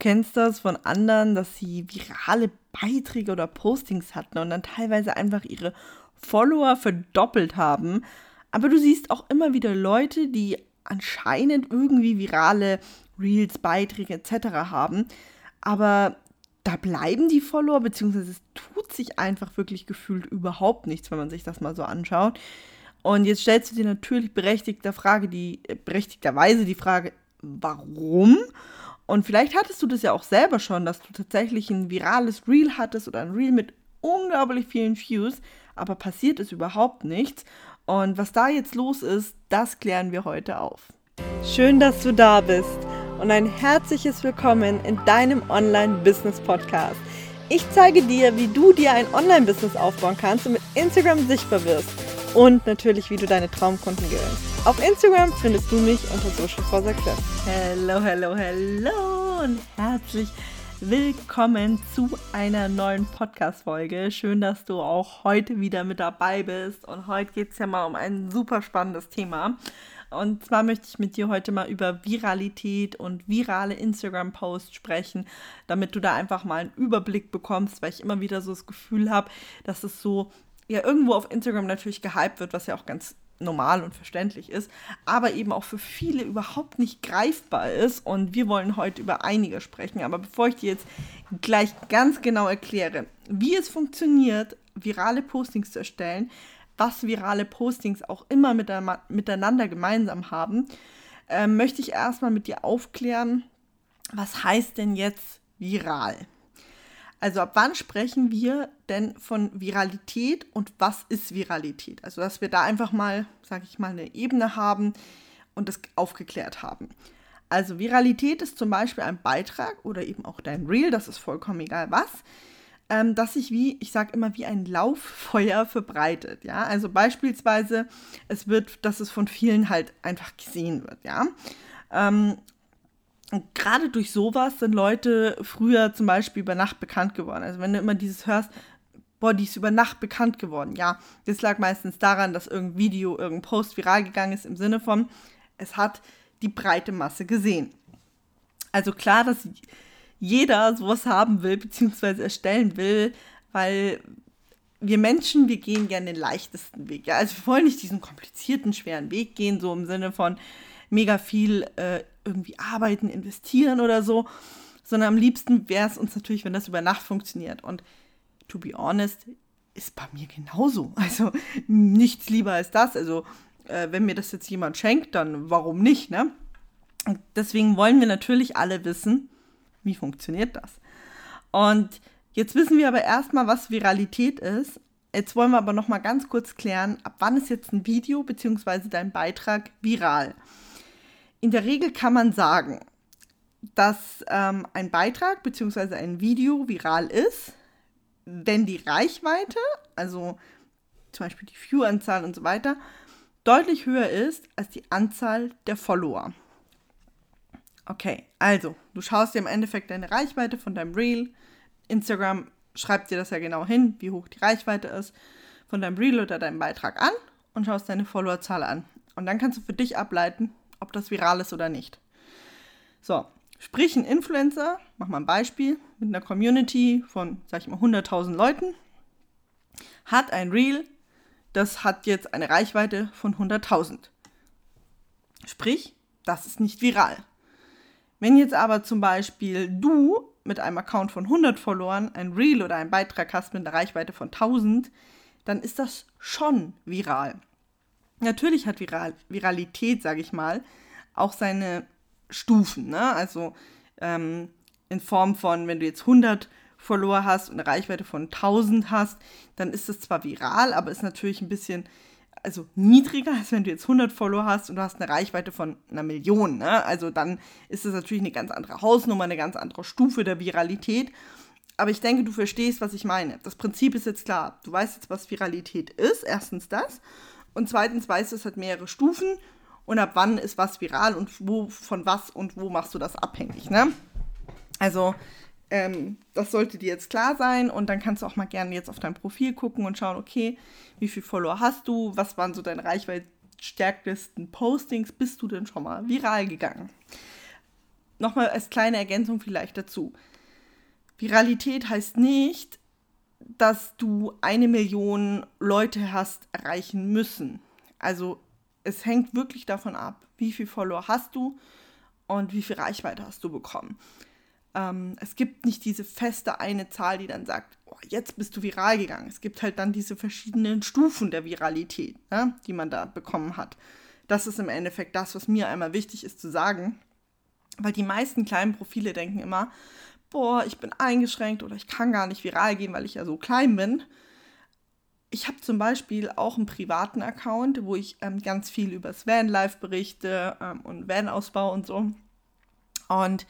kennst das von anderen, dass sie virale Beiträge oder Postings hatten und dann teilweise einfach ihre Follower verdoppelt haben. Aber du siehst auch immer wieder Leute, die anscheinend irgendwie virale Reels, Beiträge etc. haben. Aber da bleiben die Follower, beziehungsweise es tut sich einfach wirklich gefühlt überhaupt nichts, wenn man sich das mal so anschaut. Und jetzt stellst du dir natürlich berechtigter Frage, die, äh, berechtigterweise die Frage, warum? Und vielleicht hattest du das ja auch selber schon, dass du tatsächlich ein virales Reel hattest oder ein Reel mit unglaublich vielen Views, aber passiert ist überhaupt nichts. Und was da jetzt los ist, das klären wir heute auf. Schön, dass du da bist und ein herzliches Willkommen in deinem Online-Business-Podcast. Ich zeige dir, wie du dir ein Online-Business aufbauen kannst und mit Instagram sichtbar wirst und natürlich, wie du deine Traumkunden gewinnst. Auf Instagram findest du mich unter Social for Success. Hello, hello, hello und herzlich willkommen zu einer neuen Podcast-Folge. Schön, dass du auch heute wieder mit dabei bist. Und heute geht es ja mal um ein super spannendes Thema. Und zwar möchte ich mit dir heute mal über Viralität und virale Instagram-Posts sprechen, damit du da einfach mal einen Überblick bekommst, weil ich immer wieder so das Gefühl habe, dass es so ja irgendwo auf Instagram natürlich gehypt wird, was ja auch ganz normal und verständlich ist, aber eben auch für viele überhaupt nicht greifbar ist. Und wir wollen heute über einige sprechen. Aber bevor ich dir jetzt gleich ganz genau erkläre, wie es funktioniert, virale Postings zu erstellen, was virale Postings auch immer miteinander gemeinsam haben, äh, möchte ich erstmal mit dir aufklären, was heißt denn jetzt viral? Also ab wann sprechen wir denn von Viralität und was ist Viralität? Also dass wir da einfach mal, sage ich mal, eine Ebene haben und das aufgeklärt haben. Also Viralität ist zum Beispiel ein Beitrag oder eben auch dein Reel, das ist vollkommen egal was, ähm, dass sich wie, ich sage immer, wie ein Lauffeuer verbreitet. Ja, also beispielsweise, es wird, dass es von vielen halt einfach gesehen wird. Ja, ähm, und gerade durch sowas sind Leute früher zum Beispiel über Nacht bekannt geworden. Also wenn du immer dieses hörst, boah, die ist über Nacht bekannt geworden. Ja, das lag meistens daran, dass irgendein Video, irgendein Post viral gegangen ist im Sinne von, es hat die breite Masse gesehen. Also klar, dass jeder sowas haben will, beziehungsweise erstellen will, weil wir Menschen, wir gehen gerne den leichtesten Weg. Ja? Also wir wollen nicht diesen komplizierten, schweren Weg gehen, so im Sinne von mega viel äh, irgendwie arbeiten, investieren oder so, sondern am liebsten wäre es uns natürlich, wenn das über Nacht funktioniert. Und to be honest, ist bei mir genauso. Also nichts lieber als das. Also äh, wenn mir das jetzt jemand schenkt, dann warum nicht, ne? Deswegen wollen wir natürlich alle wissen, wie funktioniert das. Und jetzt wissen wir aber erstmal, was Viralität ist. Jetzt wollen wir aber noch mal ganz kurz klären, ab wann ist jetzt ein Video bzw. dein Beitrag viral? In der Regel kann man sagen, dass ähm, ein Beitrag bzw. ein Video viral ist, wenn die Reichweite, also zum Beispiel die View-Anzahl und so weiter, deutlich höher ist als die Anzahl der Follower. Okay, also du schaust dir im Endeffekt deine Reichweite von deinem Reel. Instagram schreibt dir das ja genau hin, wie hoch die Reichweite ist von deinem Reel oder deinem Beitrag an und schaust deine Followerzahl an. Und dann kannst du für dich ableiten, ob das viral ist oder nicht. So, sprich ein Influencer, mach mal ein Beispiel, mit einer Community von, sag ich mal, 100.000 Leuten, hat ein Reel, das hat jetzt eine Reichweite von 100.000. Sprich, das ist nicht viral. Wenn jetzt aber zum Beispiel du mit einem Account von 100 Followern ein Reel oder einen Beitrag hast mit einer Reichweite von 1000, dann ist das schon viral. Natürlich hat Viral Viralität, sage ich mal, auch seine Stufen. Ne? Also ähm, in Form von, wenn du jetzt 100 Follower hast und eine Reichweite von 1000 hast, dann ist das zwar viral, aber ist natürlich ein bisschen also niedriger, als wenn du jetzt 100 Follower hast und du hast eine Reichweite von einer Million. Ne? Also dann ist das natürlich eine ganz andere Hausnummer, eine ganz andere Stufe der Viralität. Aber ich denke, du verstehst, was ich meine. Das Prinzip ist jetzt klar. Du weißt jetzt, was Viralität ist. Erstens das. Und zweitens weißt du, es hat mehrere Stufen. Und ab wann ist was viral und wo von was und wo machst du das abhängig. Ne? Also ähm, das sollte dir jetzt klar sein und dann kannst du auch mal gerne jetzt auf dein Profil gucken und schauen, okay, wie viele Follower hast du, was waren so deine reichweitstärksten Postings, bist du denn schon mal viral gegangen? nochmal als kleine Ergänzung vielleicht dazu. Viralität heißt nicht, dass du eine Million Leute hast erreichen müssen. Also es hängt wirklich davon ab, wie viel Follower hast du und wie viel Reichweite hast du bekommen. Ähm, es gibt nicht diese feste eine Zahl, die dann sagt, oh, jetzt bist du viral gegangen. Es gibt halt dann diese verschiedenen Stufen der Viralität, ne, die man da bekommen hat. Das ist im Endeffekt das, was mir einmal wichtig ist zu sagen. Weil die meisten kleinen Profile denken immer, boah, ich bin eingeschränkt oder ich kann gar nicht viral gehen, weil ich ja so klein bin. Ich habe zum Beispiel auch einen privaten Account, wo ich ähm, ganz viel über das Vanlife berichte ähm, und Van-Ausbau und so. Und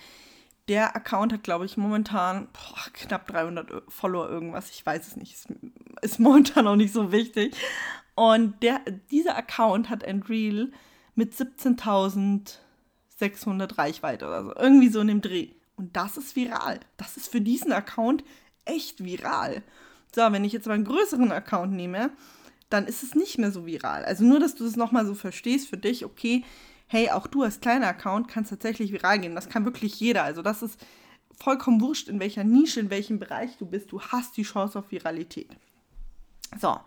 der Account hat, glaube ich, momentan boah, knapp 300 Follower irgendwas. Ich weiß es nicht. Ist, ist momentan auch nicht so wichtig. Und der, dieser Account hat ein Reel mit 17.600 Reichweite oder so. Irgendwie so in dem Dreh. Und das ist viral. Das ist für diesen Account echt viral. So, wenn ich jetzt mal einen größeren Account nehme, dann ist es nicht mehr so viral. Also nur, dass du das nochmal so verstehst für dich, okay, hey, auch du als kleiner Account kannst tatsächlich viral gehen. Das kann wirklich jeder. Also das ist vollkommen wurscht, in welcher Nische, in welchem Bereich du bist. Du hast die Chance auf Viralität. So,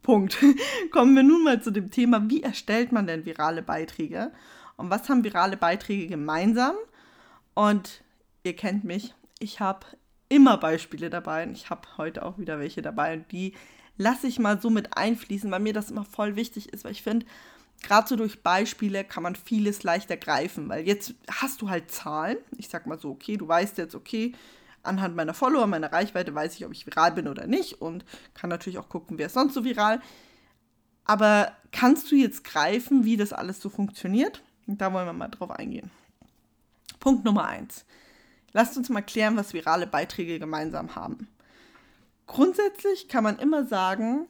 Punkt. Kommen wir nun mal zu dem Thema, wie erstellt man denn virale Beiträge? Und was haben virale Beiträge gemeinsam? Und ihr kennt mich, ich habe immer Beispiele dabei und ich habe heute auch wieder welche dabei und die lasse ich mal so mit einfließen, weil mir das immer voll wichtig ist, weil ich finde, gerade so durch Beispiele kann man vieles leichter greifen, weil jetzt hast du halt Zahlen. Ich sag mal so, okay, du weißt jetzt, okay, anhand meiner Follower, meiner Reichweite weiß ich, ob ich viral bin oder nicht und kann natürlich auch gucken, wer ist sonst so viral. Aber kannst du jetzt greifen, wie das alles so funktioniert? Da wollen wir mal drauf eingehen. Punkt Nummer eins. Lasst uns mal klären, was virale Beiträge gemeinsam haben. Grundsätzlich kann man immer sagen,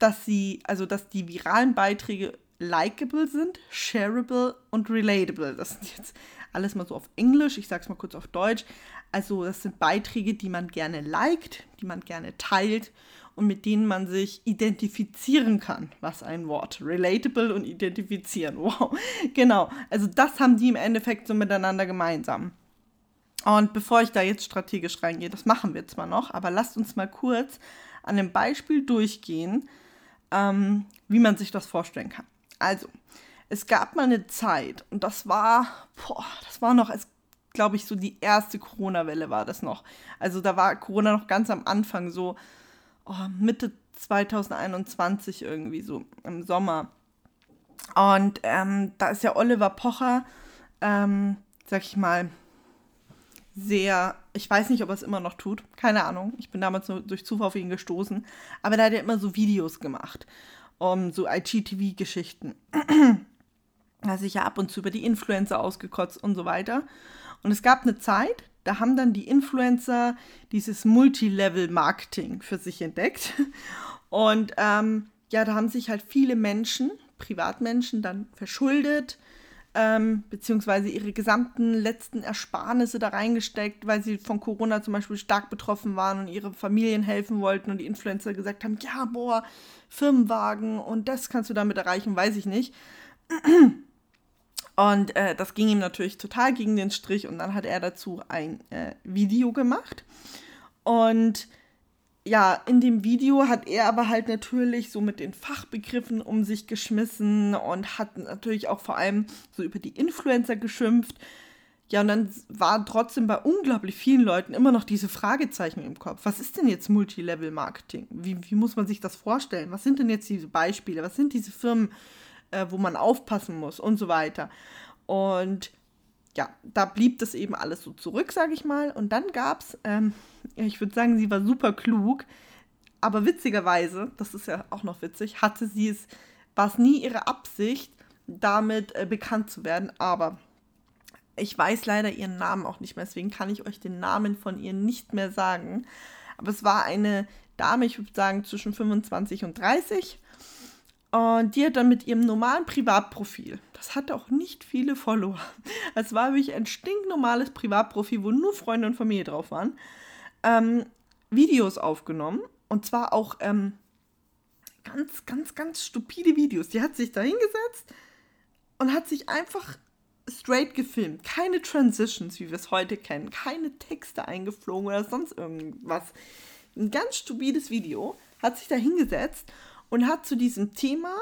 dass sie, also dass die viralen Beiträge likable sind, shareable und relatable. Das sind jetzt alles mal so auf Englisch, ich sage es mal kurz auf Deutsch. Also das sind Beiträge, die man gerne liked, die man gerne teilt und mit denen man sich identifizieren kann. Was ein Wort. Relatable und identifizieren. Wow. Genau. Also das haben die im Endeffekt so miteinander gemeinsam. Und bevor ich da jetzt strategisch reingehe, das machen wir zwar noch, aber lasst uns mal kurz an dem Beispiel durchgehen, ähm, wie man sich das vorstellen kann. Also, es gab mal eine Zeit und das war, boah, das war noch, glaube ich, so die erste Corona-Welle war das noch. Also da war Corona noch ganz am Anfang, so oh, Mitte 2021 irgendwie, so im Sommer. Und ähm, da ist ja Oliver Pocher, ähm, sag ich mal, sehr, ich weiß nicht, ob er es immer noch tut, keine Ahnung. Ich bin damals nur durch Zufall auf ihn gestoßen. Aber da hat er immer so Videos gemacht, um so IGTV-Geschichten. da hat sich ja ab und zu über die Influencer ausgekotzt und so weiter. Und es gab eine Zeit, da haben dann die Influencer dieses Multilevel-Marketing für sich entdeckt. Und ähm, ja, da haben sich halt viele Menschen, Privatmenschen, dann verschuldet, ähm, beziehungsweise ihre gesamten letzten Ersparnisse da reingesteckt, weil sie von Corona zum Beispiel stark betroffen waren und ihre Familien helfen wollten und die Influencer gesagt haben, ja, boah, Firmenwagen und das kannst du damit erreichen, weiß ich nicht. Und äh, das ging ihm natürlich total gegen den Strich und dann hat er dazu ein äh, Video gemacht. Und ja, in dem Video hat er aber halt natürlich so mit den Fachbegriffen um sich geschmissen und hat natürlich auch vor allem so über die Influencer geschimpft. Ja, und dann war trotzdem bei unglaublich vielen Leuten immer noch diese Fragezeichen im Kopf. Was ist denn jetzt Multilevel-Marketing? Wie, wie muss man sich das vorstellen? Was sind denn jetzt diese Beispiele? Was sind diese Firmen? Äh, wo man aufpassen muss und so weiter. Und ja, da blieb das eben alles so zurück, sage ich mal. Und dann gab es, ähm, ich würde sagen, sie war super klug, aber witzigerweise, das ist ja auch noch witzig, hatte sie es, war es nie ihre Absicht, damit äh, bekannt zu werden, aber ich weiß leider ihren Namen auch nicht mehr, deswegen kann ich euch den Namen von ihr nicht mehr sagen. Aber es war eine Dame, ich würde sagen zwischen 25 und 30 und die hat dann mit ihrem normalen Privatprofil, das hatte auch nicht viele Follower, es war wirklich ein stinknormales Privatprofil, wo nur Freunde und Familie drauf waren, ähm, Videos aufgenommen. Und zwar auch ähm, ganz, ganz, ganz stupide Videos. Die hat sich da hingesetzt und hat sich einfach straight gefilmt, keine Transitions, wie wir es heute kennen, keine Texte eingeflogen oder sonst irgendwas. Ein ganz stupides Video, hat sich da hingesetzt und hat zu diesem Thema,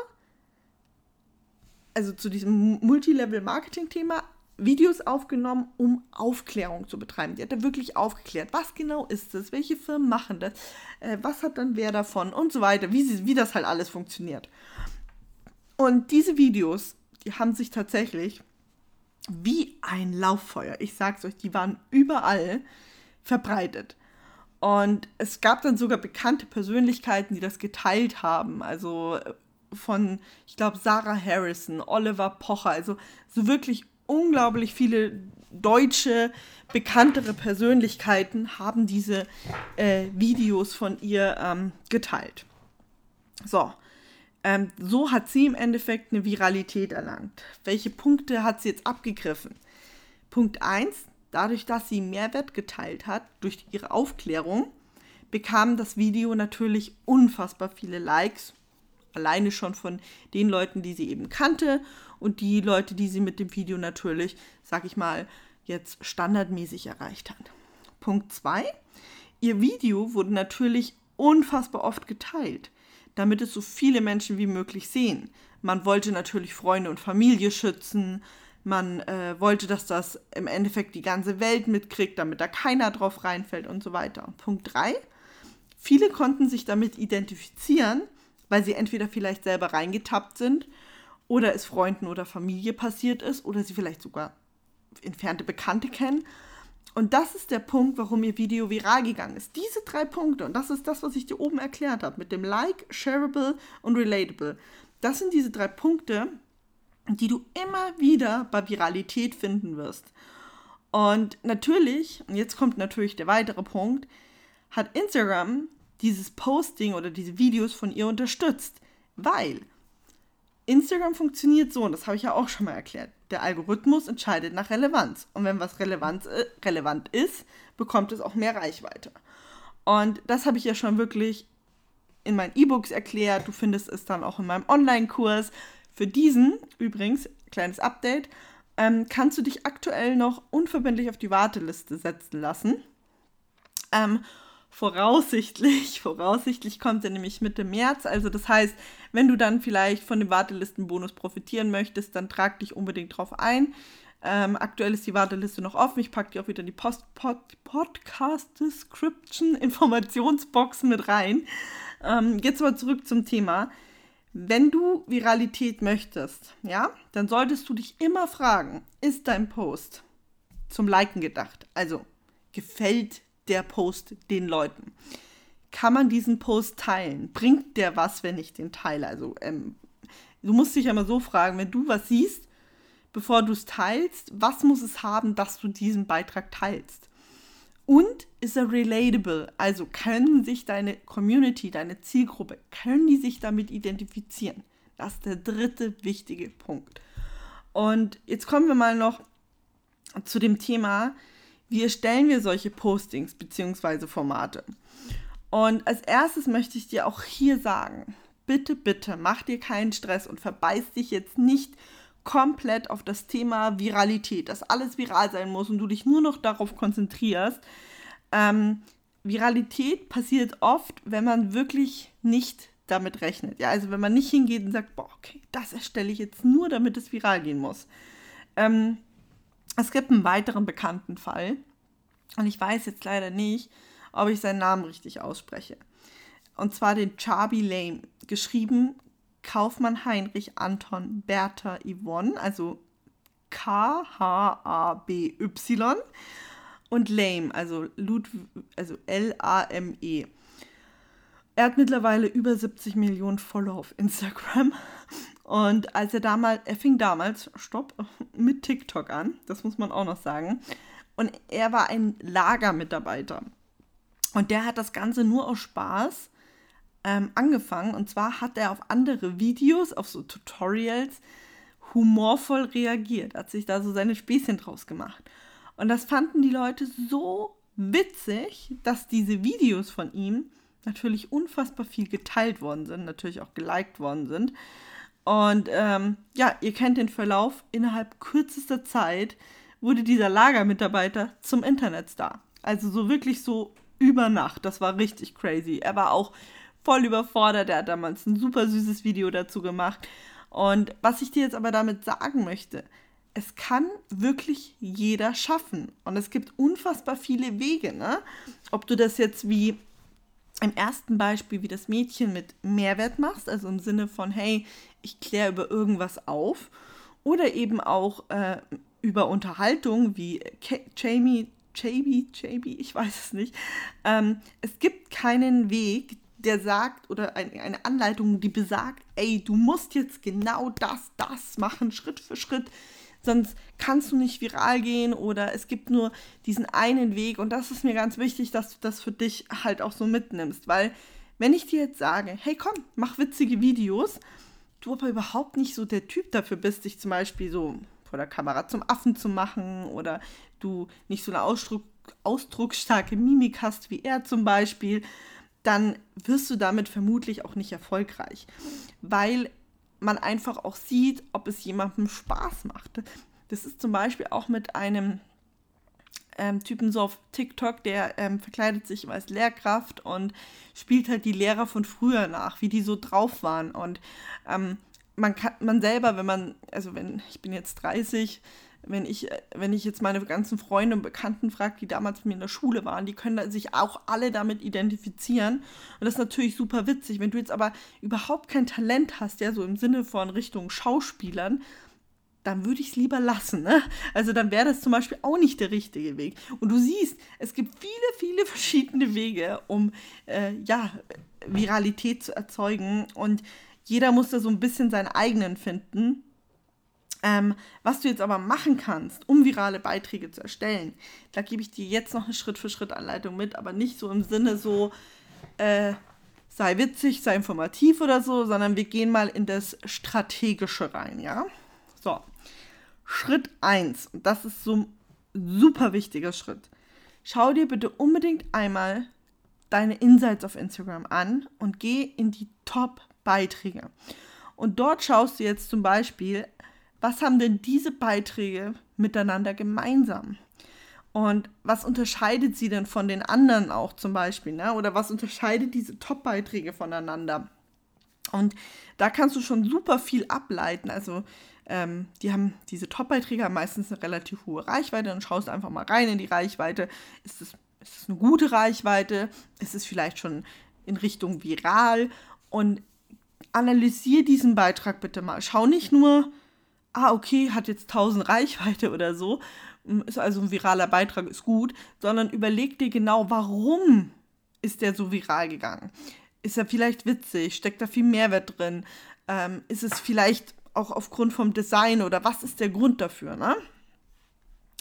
also zu diesem Multilevel-Marketing-Thema, Videos aufgenommen, um Aufklärung zu betreiben. Die hat er wirklich aufgeklärt. Was genau ist das? Welche Firmen machen das? Äh, was hat dann wer davon? Und so weiter. Wie, sie, wie das halt alles funktioniert. Und diese Videos, die haben sich tatsächlich wie ein Lauffeuer, ich sag's euch, die waren überall verbreitet. Und es gab dann sogar bekannte Persönlichkeiten, die das geteilt haben. Also äh, von, ich glaube, Sarah Harrison, Oliver Pocher, also so wirklich unglaublich viele deutsche, bekanntere Persönlichkeiten haben diese äh, Videos von ihr ähm, geteilt. So, ähm, so hat sie im Endeffekt eine Viralität erlangt. Welche Punkte hat sie jetzt abgegriffen? Punkt 1, dadurch, dass sie Mehrwert geteilt hat durch ihre Aufklärung, bekam das Video natürlich unfassbar viele Likes. Alleine schon von den Leuten, die sie eben kannte und die Leute, die sie mit dem Video natürlich, sag ich mal, jetzt standardmäßig erreicht hat. Punkt 2. Ihr Video wurde natürlich unfassbar oft geteilt, damit es so viele Menschen wie möglich sehen. Man wollte natürlich Freunde und Familie schützen. Man äh, wollte, dass das im Endeffekt die ganze Welt mitkriegt, damit da keiner drauf reinfällt und so weiter. Punkt 3. Viele konnten sich damit identifizieren, weil sie entweder vielleicht selber reingetappt sind oder es Freunden oder Familie passiert ist oder sie vielleicht sogar entfernte Bekannte kennen. Und das ist der Punkt, warum ihr Video viral gegangen ist. Diese drei Punkte, und das ist das, was ich dir oben erklärt habe, mit dem Like, Shareable und Relatable. Das sind diese drei Punkte, die du immer wieder bei Viralität finden wirst. Und natürlich, und jetzt kommt natürlich der weitere Punkt, hat Instagram dieses Posting oder diese Videos von ihr unterstützt, weil Instagram funktioniert so, und das habe ich ja auch schon mal erklärt. Der Algorithmus entscheidet nach Relevanz. Und wenn was relevant, äh, relevant ist, bekommt es auch mehr Reichweite. Und das habe ich ja schon wirklich in meinen E-Books erklärt. Du findest es dann auch in meinem Online-Kurs. Für diesen, übrigens, kleines Update, ähm, kannst du dich aktuell noch unverbindlich auf die Warteliste setzen lassen. Ähm, voraussichtlich, voraussichtlich kommt er nämlich Mitte März. Also das heißt, wenn du dann vielleicht von dem Wartelistenbonus profitieren möchtest, dann trag dich unbedingt drauf ein. Ähm, aktuell ist die Warteliste noch offen. Ich packe dir auch wieder in die Post Pod Podcast Description Informationsbox mit rein. Ähm, jetzt aber zurück zum Thema. Wenn du Viralität möchtest, ja, dann solltest du dich immer fragen, ist dein Post zum Liken gedacht? Also, gefällt der Post den Leuten? Kann man diesen Post teilen? Bringt der was, wenn ich den teile? Also, ähm, du musst dich mal so fragen, wenn du was siehst, bevor du es teilst, was muss es haben, dass du diesen Beitrag teilst? Und ist er relatable? Also können sich deine Community, deine Zielgruppe, können die sich damit identifizieren? Das ist der dritte wichtige Punkt. Und jetzt kommen wir mal noch zu dem Thema, wie erstellen wir solche Postings bzw. Formate? Und als erstes möchte ich dir auch hier sagen, bitte, bitte, mach dir keinen Stress und verbeiß dich jetzt nicht komplett auf das Thema Viralität, dass alles viral sein muss und du dich nur noch darauf konzentrierst. Ähm, Viralität passiert oft, wenn man wirklich nicht damit rechnet. Ja, also wenn man nicht hingeht und sagt, boah, okay, das erstelle ich jetzt nur, damit es viral gehen muss. Ähm, es gibt einen weiteren bekannten Fall und ich weiß jetzt leider nicht, ob ich seinen Namen richtig ausspreche. Und zwar den Charby Lame, geschrieben Kaufmann Heinrich Anton Bertha Yvonne, also K-H-A-B-Y und Lame, also, also L-A-M-E. Er hat mittlerweile über 70 Millionen Follower auf Instagram und als er damals, er fing damals, stopp, mit TikTok an, das muss man auch noch sagen. Und er war ein Lagermitarbeiter. Und der hat das Ganze nur aus Spaß ähm, angefangen. Und zwar hat er auf andere Videos, auf so Tutorials, humorvoll reagiert. Hat sich da so seine Späßchen draus gemacht. Und das fanden die Leute so witzig, dass diese Videos von ihm natürlich unfassbar viel geteilt worden sind, natürlich auch geliked worden sind. Und ähm, ja, ihr kennt den Verlauf. Innerhalb kürzester Zeit wurde dieser Lagermitarbeiter zum Internetstar. Also so wirklich so über Nacht. Das war richtig crazy. Er war auch voll überfordert. Er hat damals ein super süßes Video dazu gemacht. Und was ich dir jetzt aber damit sagen möchte, es kann wirklich jeder schaffen. Und es gibt unfassbar viele Wege. Ne? Ob du das jetzt wie im ersten Beispiel wie das Mädchen mit Mehrwert machst, also im Sinne von, hey, ich kläre über irgendwas auf, oder eben auch äh, über Unterhaltung wie K Jamie, Jamie, Jamie, ich weiß es nicht. Ähm, es gibt keinen Weg, der sagt, oder ein, eine Anleitung, die besagt, ey, du musst jetzt genau das, das machen, Schritt für Schritt. Sonst kannst du nicht viral gehen oder es gibt nur diesen einen Weg. Und das ist mir ganz wichtig, dass du das für dich halt auch so mitnimmst, weil wenn ich dir jetzt sage, hey komm, mach witzige Videos, du aber überhaupt nicht so der Typ dafür bist, dich zum Beispiel so vor der Kamera zum Affen zu machen oder du nicht so eine Ausdruck, ausdrucksstarke Mimik hast wie er zum Beispiel, dann wirst du damit vermutlich auch nicht erfolgreich, weil man einfach auch sieht, ob es jemandem Spaß macht. Das ist zum Beispiel auch mit einem ähm, Typen so auf TikTok, der ähm, verkleidet sich als Lehrkraft und spielt halt die Lehrer von früher nach, wie die so drauf waren. Und ähm, man kann, man selber, wenn man, also wenn, ich bin jetzt 30, wenn ich, wenn ich jetzt meine ganzen Freunde und Bekannten frage, die damals mit mir in der Schule waren, die können sich auch alle damit identifizieren. Und das ist natürlich super witzig. Wenn du jetzt aber überhaupt kein Talent hast, ja, so im Sinne von Richtung Schauspielern, dann würde ich es lieber lassen. Ne? Also dann wäre das zum Beispiel auch nicht der richtige Weg. Und du siehst, es gibt viele, viele verschiedene Wege, um äh, ja, Viralität zu erzeugen. Und jeder muss da so ein bisschen seinen eigenen finden. Ähm, was du jetzt aber machen kannst, um virale Beiträge zu erstellen, da gebe ich dir jetzt noch eine Schritt-für-Schritt-Anleitung mit, aber nicht so im Sinne so, äh, sei witzig, sei informativ oder so, sondern wir gehen mal in das Strategische rein, ja? So, Schritt 1, und das ist so ein super wichtiger Schritt. Schau dir bitte unbedingt einmal deine Insights auf Instagram an und geh in die Top-Beiträge. Und dort schaust du jetzt zum Beispiel was haben denn diese Beiträge miteinander gemeinsam? Und was unterscheidet sie denn von den anderen auch zum Beispiel? Ne? Oder was unterscheidet diese Top-Beiträge voneinander? Und da kannst du schon super viel ableiten. Also ähm, die haben diese Top-Beiträge haben meistens eine relativ hohe Reichweite. Dann schaust du einfach mal rein in die Reichweite. Ist es, ist es eine gute Reichweite? Ist es vielleicht schon in Richtung viral? Und analysier diesen Beitrag bitte mal. Schau nicht nur, ah, okay, hat jetzt 1000 Reichweite oder so, ist also ein viraler Beitrag, ist gut, sondern überleg dir genau, warum ist der so viral gegangen? Ist er vielleicht witzig? Steckt da viel Mehrwert drin? Ähm, ist es vielleicht auch aufgrund vom Design oder was ist der Grund dafür, ne?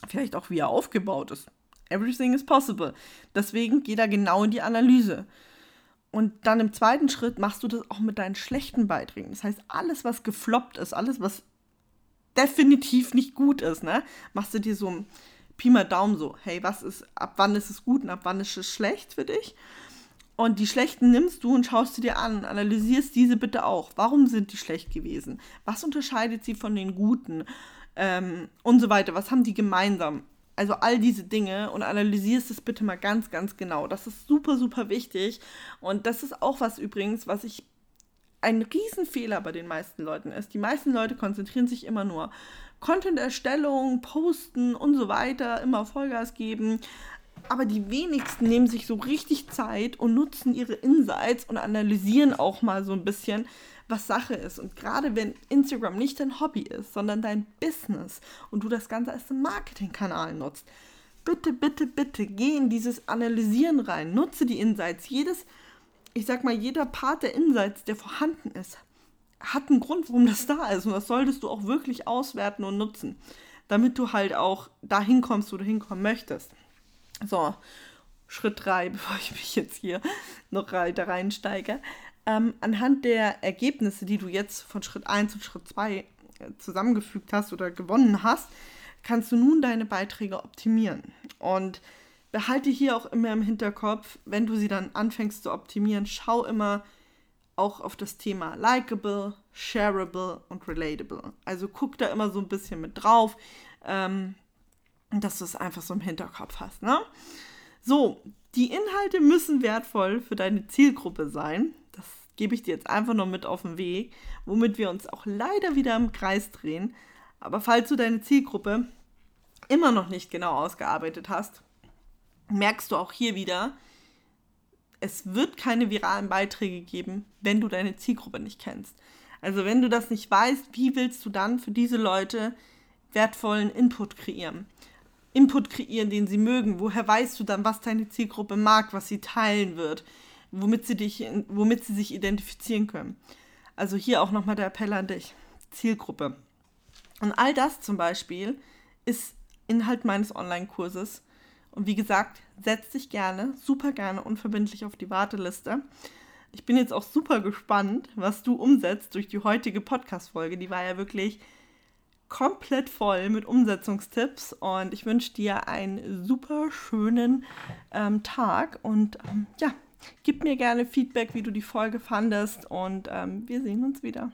Vielleicht auch, wie er aufgebaut ist. Everything is possible. Deswegen geh da genau in die Analyse. Und dann im zweiten Schritt machst du das auch mit deinen schlechten Beiträgen. Das heißt, alles, was gefloppt ist, alles, was definitiv nicht gut ist, ne? Machst du dir so ein Pi mal Daumen so, hey, was ist, ab wann ist es gut und ab wann ist es schlecht für dich? Und die schlechten nimmst du und schaust sie dir an, analysierst diese bitte auch. Warum sind die schlecht gewesen? Was unterscheidet sie von den guten? Ähm, und so weiter. Was haben die gemeinsam? Also all diese Dinge und analysierst es bitte mal ganz, ganz genau. Das ist super, super wichtig. Und das ist auch was übrigens, was ich ein Riesenfehler bei den meisten Leuten ist. Die meisten Leute konzentrieren sich immer nur Content-Erstellung, Posten und so weiter, immer Vollgas geben. Aber die wenigsten nehmen sich so richtig Zeit und nutzen ihre Insights und analysieren auch mal so ein bisschen, was Sache ist. Und gerade wenn Instagram nicht dein Hobby ist, sondern dein Business und du das Ganze als Marketingkanal nutzt, bitte, bitte, bitte geh in dieses Analysieren rein. Nutze die Insights. Jedes ich sag mal, jeder Part der Insights, der vorhanden ist, hat einen Grund, warum das da ist. Und das solltest du auch wirklich auswerten und nutzen, damit du halt auch dahin kommst, wo du hinkommen möchtest. So, Schritt 3, bevor ich mich jetzt hier noch weiter reinsteige. Ähm, anhand der Ergebnisse, die du jetzt von Schritt 1 und Schritt 2 äh, zusammengefügt hast oder gewonnen hast, kannst du nun deine Beiträge optimieren. Und behalte hier auch immer im Hinterkopf, wenn du sie dann anfängst zu optimieren, schau immer auch auf das Thema likable, shareable und relatable. Also guck da immer so ein bisschen mit drauf, ähm, dass du es einfach so im Hinterkopf hast. Ne? So, die Inhalte müssen wertvoll für deine Zielgruppe sein. Das gebe ich dir jetzt einfach nur mit auf den Weg, womit wir uns auch leider wieder im Kreis drehen. Aber falls du deine Zielgruppe immer noch nicht genau ausgearbeitet hast, merkst du auch hier wieder, es wird keine viralen Beiträge geben, wenn du deine Zielgruppe nicht kennst. Also wenn du das nicht weißt, wie willst du dann für diese Leute wertvollen Input kreieren? Input kreieren, den sie mögen. Woher weißt du dann, was deine Zielgruppe mag, was sie teilen wird, womit sie, dich, womit sie sich identifizieren können? Also hier auch nochmal der Appell an dich. Zielgruppe. Und all das zum Beispiel ist Inhalt meines Online-Kurses. Und wie gesagt, setz dich gerne, super gerne unverbindlich auf die Warteliste. Ich bin jetzt auch super gespannt, was du umsetzt durch die heutige Podcast-Folge. Die war ja wirklich komplett voll mit Umsetzungstipps und ich wünsche dir einen super schönen ähm, Tag und ähm, ja, gib mir gerne Feedback, wie du die Folge fandest und ähm, wir sehen uns wieder.